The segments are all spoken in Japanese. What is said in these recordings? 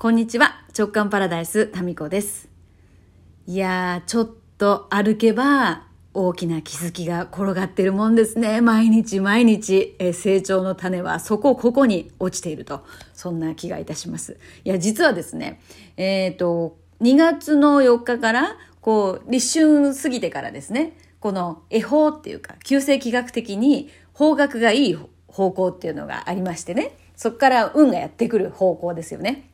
こんにちは。直感パラダイス、タミコです。いやー、ちょっと歩けば大きな気づきが転がってるもんですね。毎日毎日、え成長の種はそこここに落ちていると。そんな気がいたします。いや、実はですね、えっ、と、2月の4日から、こう、立春過ぎてからですね、この恵方っていうか、旧世気学的に方角がいい方向っていうのがありましてね、そこから運がやってくる方向ですよね。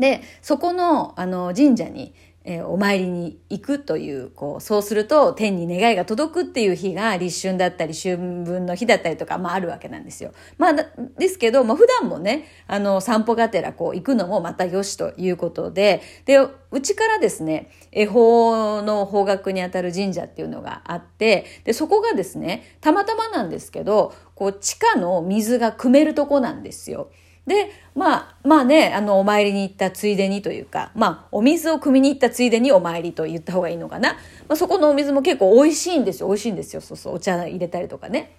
で、そこの、あの、神社に、えーお参りに行くという、こう、そうすると天に願いが届くっていう日が立春だったり、春分の日だったりとか、まああるわけなんですよ。まあ、ですけど、まあ普段もね、あの、散歩がてらこう行くのもまたよしということで、で、うちからですね、恵方の方角にあたる神社っていうのがあって、で、そこがですね、たまたまなんですけど、こう、地下の水が汲めるとこなんですよ。で、まあ、まあね、あの、お参りに行ったついでにというか、まあ、お水を汲みに行ったついでにお参りと言った方がいいのかな。まあ、そこのお水も結構美味しいんですよ。美味しいんですよ。そうそう。お茶入れたりとかね。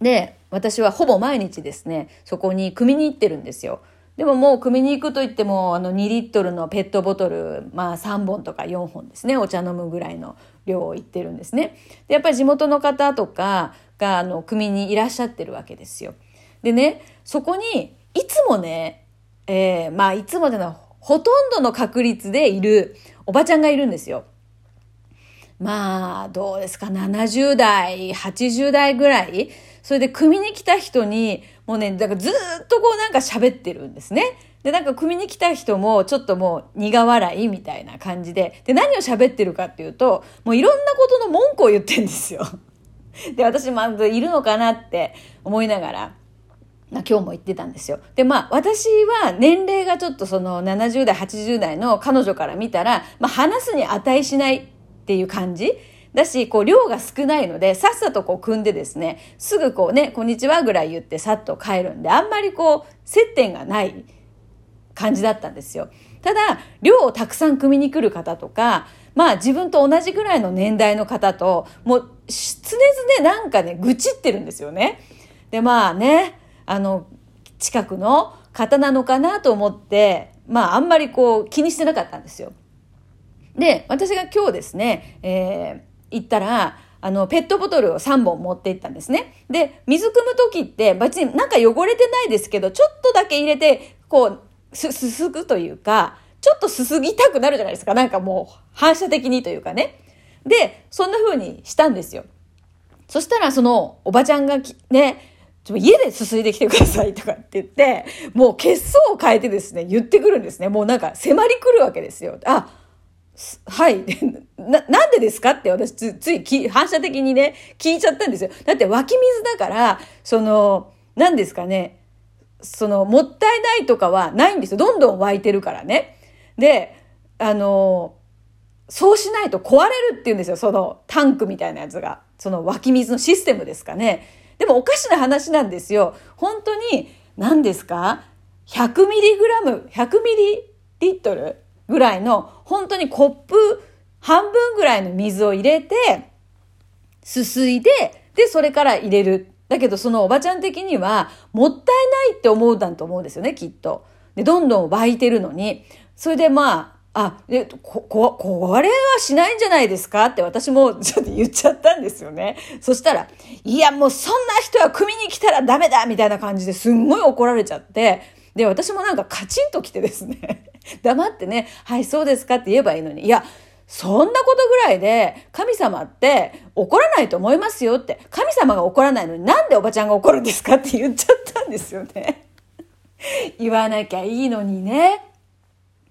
で、私はほぼ毎日ですね、そこに汲みに行ってるんですよ。でももう汲みに行くと言っても、あの2リットルのペットボトル、まあ3本とか4本ですね、お茶飲むぐらいの量を言ってるんですね。で、やっぱり地元の方とかが、あの、汲みにいらっしゃってるわけですよ。でね、そこに、いつもね、えーまあいつもでのほとんどの確率でいるおばちゃんがいるんですよ。まあ、どうですか、70代、80代ぐらいそれで組に来た人に、もうね、だからずっとこうなんか喋ってるんですね。で、なんか組に来た人もちょっともう苦笑いみたいな感じで、で、何を喋ってるかっていうと、もういろんなことの文句を言ってんですよ。で、私もあいるのかなって思いながら、今日も言ってたんですよ。で、まあ私は年齢がちょっとその70代、80代の彼女から見たら、まあ話すに値しないっていう感じだし、こう量が少ないので、さっさとこう組んでですね、すぐこうね、こんにちはぐらい言ってさっと帰るんで、あんまりこう接点がない感じだったんですよ。ただ、量をたくさん組みに来る方とか、まあ自分と同じぐらいの年代の方と、もう常々なんかね、愚痴ってるんですよね。で、まあね、あの、近くの方なのかなと思って、まああんまりこう気にしてなかったんですよ。で、私が今日ですね、えー、行ったら、あの、ペットボトルを3本持って行ったんですね。で、水汲む時って別になんか汚れてないですけど、ちょっとだけ入れて、こう、す、すすぐというか、ちょっとすすぎたくなるじゃないですか。なんかもう反射的にというかね。で、そんな風にしたんですよ。そしたらそのおばちゃんがね、ちょ家ですすいできてくださいとかって言って、もう血相を変えてですね、言ってくるんですね。もうなんか迫り来るわけですよ。あ、はい。な、なんでですかって私つつい反射的にね、聞いちゃったんですよ。だって湧き水だから、その、何ですかね、その、もったいないとかはないんですよ。どんどん湧いてるからね。で、あの、そうしないと壊れるって言うんですよ。そのタンクみたいなやつが。その湧き水のシステムですかね。でもおかしな話なんですよ。本当に、何ですか ?100 ミリグラム、100ミリリットルぐらいの、本当にコップ半分ぐらいの水を入れて、すすいで、で、それから入れる。だけど、そのおばちゃん的には、もったいないって思うだと思うんですよね、きっと。で、どんどん湧いてるのに。それでまあ、あ、で、こ、こ、これはしないんじゃないですかって私もちょっと言っちゃったんですよね。そしたら、いや、もうそんな人は組に来たらダメだみたいな感じですんごい怒られちゃって、で、私もなんかカチンと来てですね、黙ってね、はい、そうですかって言えばいいのに、いや、そんなことぐらいで神様って怒らないと思いますよって、神様が怒らないのになんでおばちゃんが怒るんですかって言っちゃったんですよね。言わなきゃいいのにね。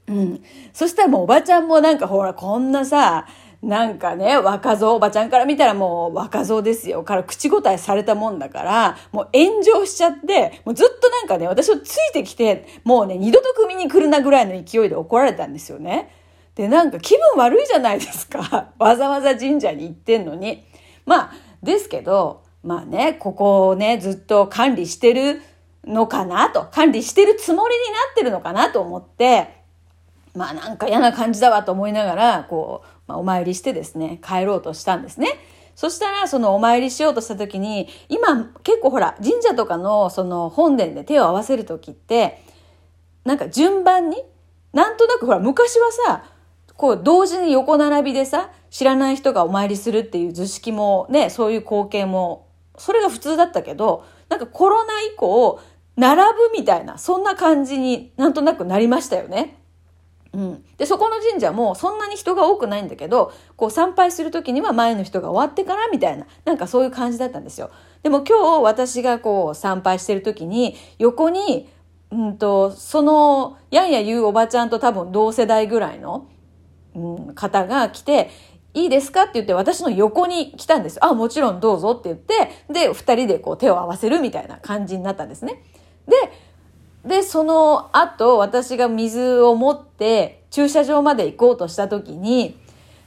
うん。そしたらもうおばちゃんもなんかほらこんなさ、なんかね、若造、おばちゃんから見たらもう若造ですよ。から口答えされたもんだから、もう炎上しちゃって、もうずっとなんかね、私をついてきて、もうね、二度と組に来るなぐらいの勢いで怒られたんですよね。で、なんか気分悪いじゃないですか。わざわざ神社に行ってんのに。まあ、ですけど、まあね、ここをね、ずっと管理してるのかなと、管理してるつもりになってるのかなと思って、まあなんか嫌な感じだわと思いながら、こう、まあ、お参りしてですね、帰ろうとしたんですね。そしたら、そのお参りしようとした時に、今結構ほら、神社とかのその本殿で手を合わせる時って、なんか順番に、なんとなくほら、昔はさ、こう、同時に横並びでさ、知らない人がお参りするっていう図式もね、そういう光景も、それが普通だったけど、なんかコロナ以降、並ぶみたいな、そんな感じになんとなくなりましたよね。うん。で、そこの神社もそんなに人が多くないんだけど、こう参拝する時には前の人が終わってからみたいな、なんかそういう感じだったんですよ。でも今日私がこう参拝してる時に、横に、うんと、その、やんや言うおばちゃんと多分同世代ぐらいの、うん、方が来て、いいですかって言って私の横に来たんです。あ、もちろんどうぞって言って、で、二人でこう手を合わせるみたいな感じになったんですね。で、で、その後、私が水を持って駐車場まで行こうとした時に、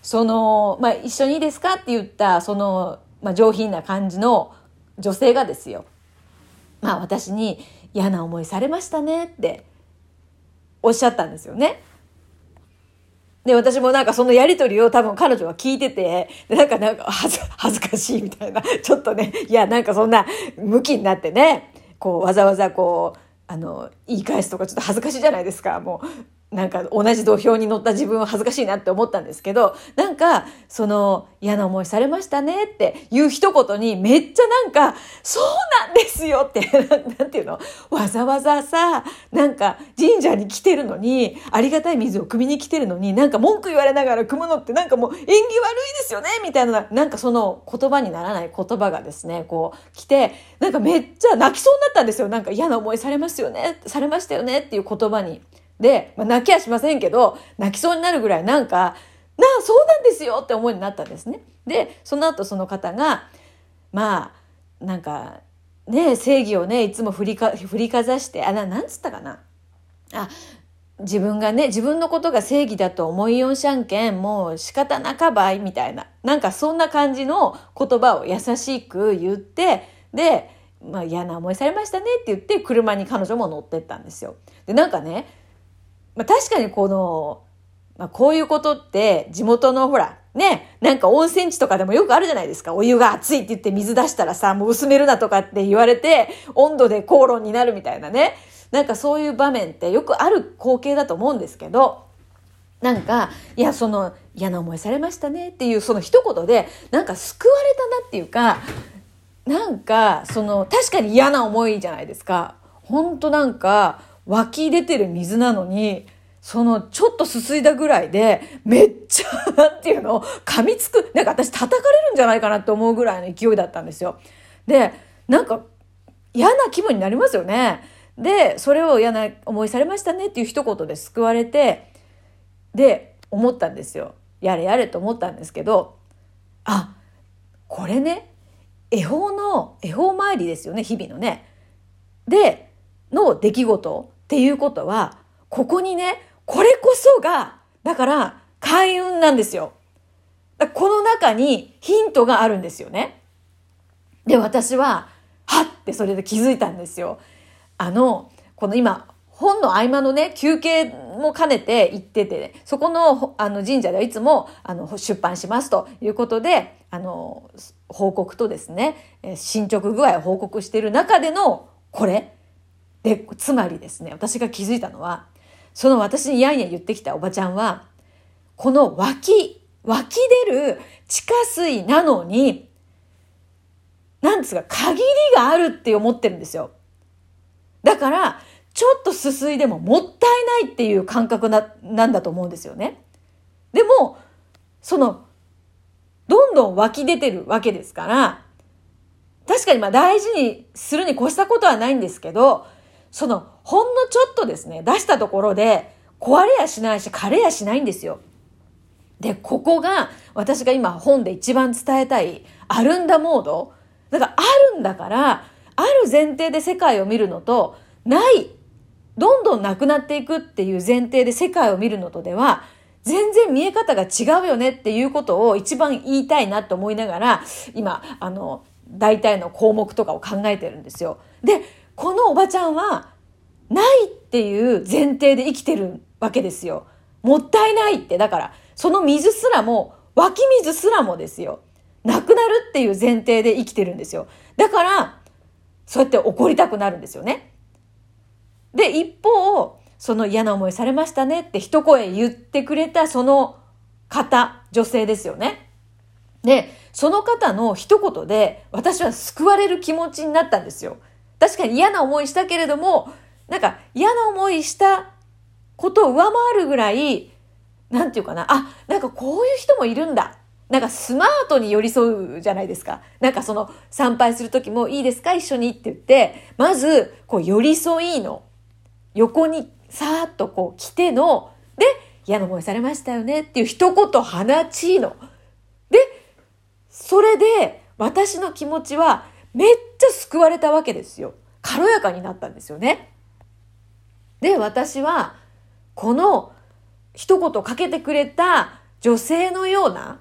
その、まあ、一緒にいいですかって言った、その、まあ、上品な感じの女性がですよ。まあ、私に嫌な思いされましたねっておっしゃったんですよね。で、私もなんかそのやりとりを多分彼女は聞いてて、でなんかなんか恥ず恥ずかしいみたいな、ちょっとね、いや、なんかそんな向きになってね、こうわざわざこう、あの、言い返すとかちょっと恥ずかしいじゃないですか。もう、なんか同じ土俵に乗った自分は恥ずかしいなって思ったんですけど、なんか、その嫌な思いされましたねっていう一言にめっちゃなんか、そうなんですよって なんていうの？わざわざさ、なんか神社に来てるのに、ありがたい水を汲みに来てるのに、なんか文句言われながら汲むのってなんかもう縁起悪いですよねみたいな、なんかその言葉にならない言葉がですね、こう来て、なんかめっちゃ泣きそうになったんですよ。なんか嫌な思いされますよね、されましたよねっていう言葉に。で、まあ、泣きはしませんけど、泣きそうになるぐらいなんか、なあ、そうなんですよって思いになったんですね。で、その後その方が、まあ、なんか、ね、正義をね、いつも振りか、振りかざして、あ、な、なんつったかな。あ、自分がね、自分のことが正義だと思いよんしゃんけん、もう仕方なかばい、みたいな。なんかそんな感じの言葉を優しく言って、で、まあ嫌な思いされましたねって言って、車に彼女も乗ってったんですよ。で、なんかね、まあ、確かにこの、まあ、こういうことって地元のほら、ね、なんか温泉地とかでもよくあるじゃないですか。お湯が熱いって言って水出したらさ、もう薄めるなとかって言われて、温度で口論になるみたいなね。なんかそういう場面ってよくある光景だと思うんですけど、なんか、いや、その嫌な思いされましたねっていうその一言で、なんか救われたなっていうか、なんか、その、確かに嫌な思いじゃないですか。ほんとなんか、湧き出てる水なのに、そのちょっとすすいだぐらいで、めっちゃ、なんていうの、噛みつく、なんか私叩かれるんじゃないかなって思うぐらいの勢いだったんですよ。で、なんか嫌な気分になりますよね。で、それを嫌な思いされましたねっていう一言で救われて、で、思ったんですよ。やれやれと思ったんですけど、あ、これね、恵方の、恵方参りですよね、日々のね。で、の出来事っていうことは、ここにね、これこそが、だから、開運なんですよ。この中にヒントがあるんですよね。で、私は、はってそれで気づいたんですよ。あの、この今、本の合間のね、休憩も兼ねて行ってて、ね、そこのあの神社ではいつもあの出版しますということで、あの、報告とですね、進捗具合を報告している中でのこれ。で、つまりですね、私が気づいたのは、その私にやんや言ってきたおばちゃんは、この湧き、湧き出る地下水なのに、なんですか、限りがあるって思ってるんですよ。だから、ちょっとすすいでももったいないっていう感覚な、なんだと思うんですよね。でも、その、どんどん湧き出てるわけですから、確かにまあ大事にするに越したことはないんですけど、その、ほんのちょっとですね、出したところで、壊れやしないし、枯れやしないんですよ。で、ここが、私が今本で一番伝えたい、あるんだモード。だから、あるんだから、ある前提で世界を見るのと、ない、どんどんなくなっていくっていう前提で世界を見るのとでは、全然見え方が違うよねっていうことを一番言いたいなと思いながら、今、あの、大体の項目とかを考えてるんですよ。で、このおばちゃんは、ないっていう前提で生きてるわけですよ。もったいないって。だから、その水すらも、湧き水すらもですよ。なくなるっていう前提で生きてるんですよ。だから、そうやって怒りたくなるんですよね。で、一方、その嫌な思いされましたねって一声言ってくれたその方、女性ですよね。で、その方の一言で私は救われる気持ちになったんですよ。確かに嫌な思いしたけれども、なんか嫌な思いしたことを上回るぐらい、なんていうかな、あ、なんかこういう人もいるんだ。なんかスマートに寄り添うじゃないですか。なんかその参拝する時もいいですか一緒にって言って、まずこう寄り添いの横にさーっとこう来ての、で、嫌な思いされましたよねっていう一言放ちの。で、それで私の気持ちはめっちゃ救われたわけですよ。軽やかになったんですよね。で、私はこの一言かけてくれた女性のような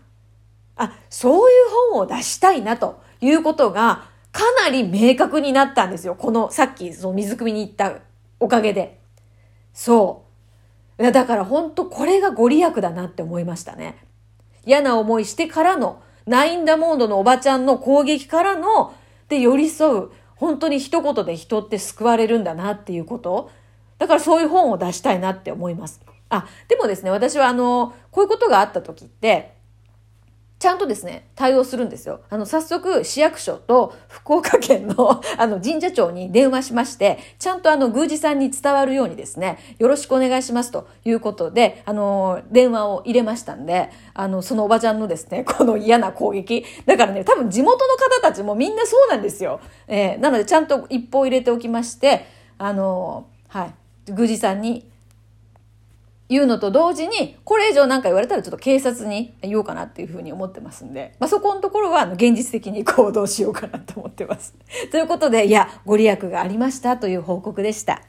あ、そういう本を出したいなということがかなり明確になったんですよ。このさっきその水汲みに行ったおかげで。そう。だから本当これがご利益だなって思いましたね。嫌な思いしてからの、ナインダモードのおばちゃんの攻撃からの、で寄り添う。本当に一言で人って救われるんだなっていうこと。だからそういう本を出したいなって思います。あ、でもですね、私はあの、こういうことがあった時って、ちゃんとですね、対応するんですよ。あの、早速、市役所と福岡県の、あの、神社長に電話しまして、ちゃんとあの、宮司さんに伝わるようにですね、よろしくお願いしますということで、あの、電話を入れましたんで、あの、そのおばちゃんのですね、この嫌な攻撃。だからね、多分地元の方たちもみんなそうなんですよ。えー、なので、ちゃんと一報入れておきまして、あの、はい、宮司さんに言うのと同時に、これ以上何か言われたらちょっと警察に言おうかなっていうふうに思ってますんで、まあ、そこのところは現実的に行動しようかなと思ってます。ということで、いや、ご利益がありましたという報告でした。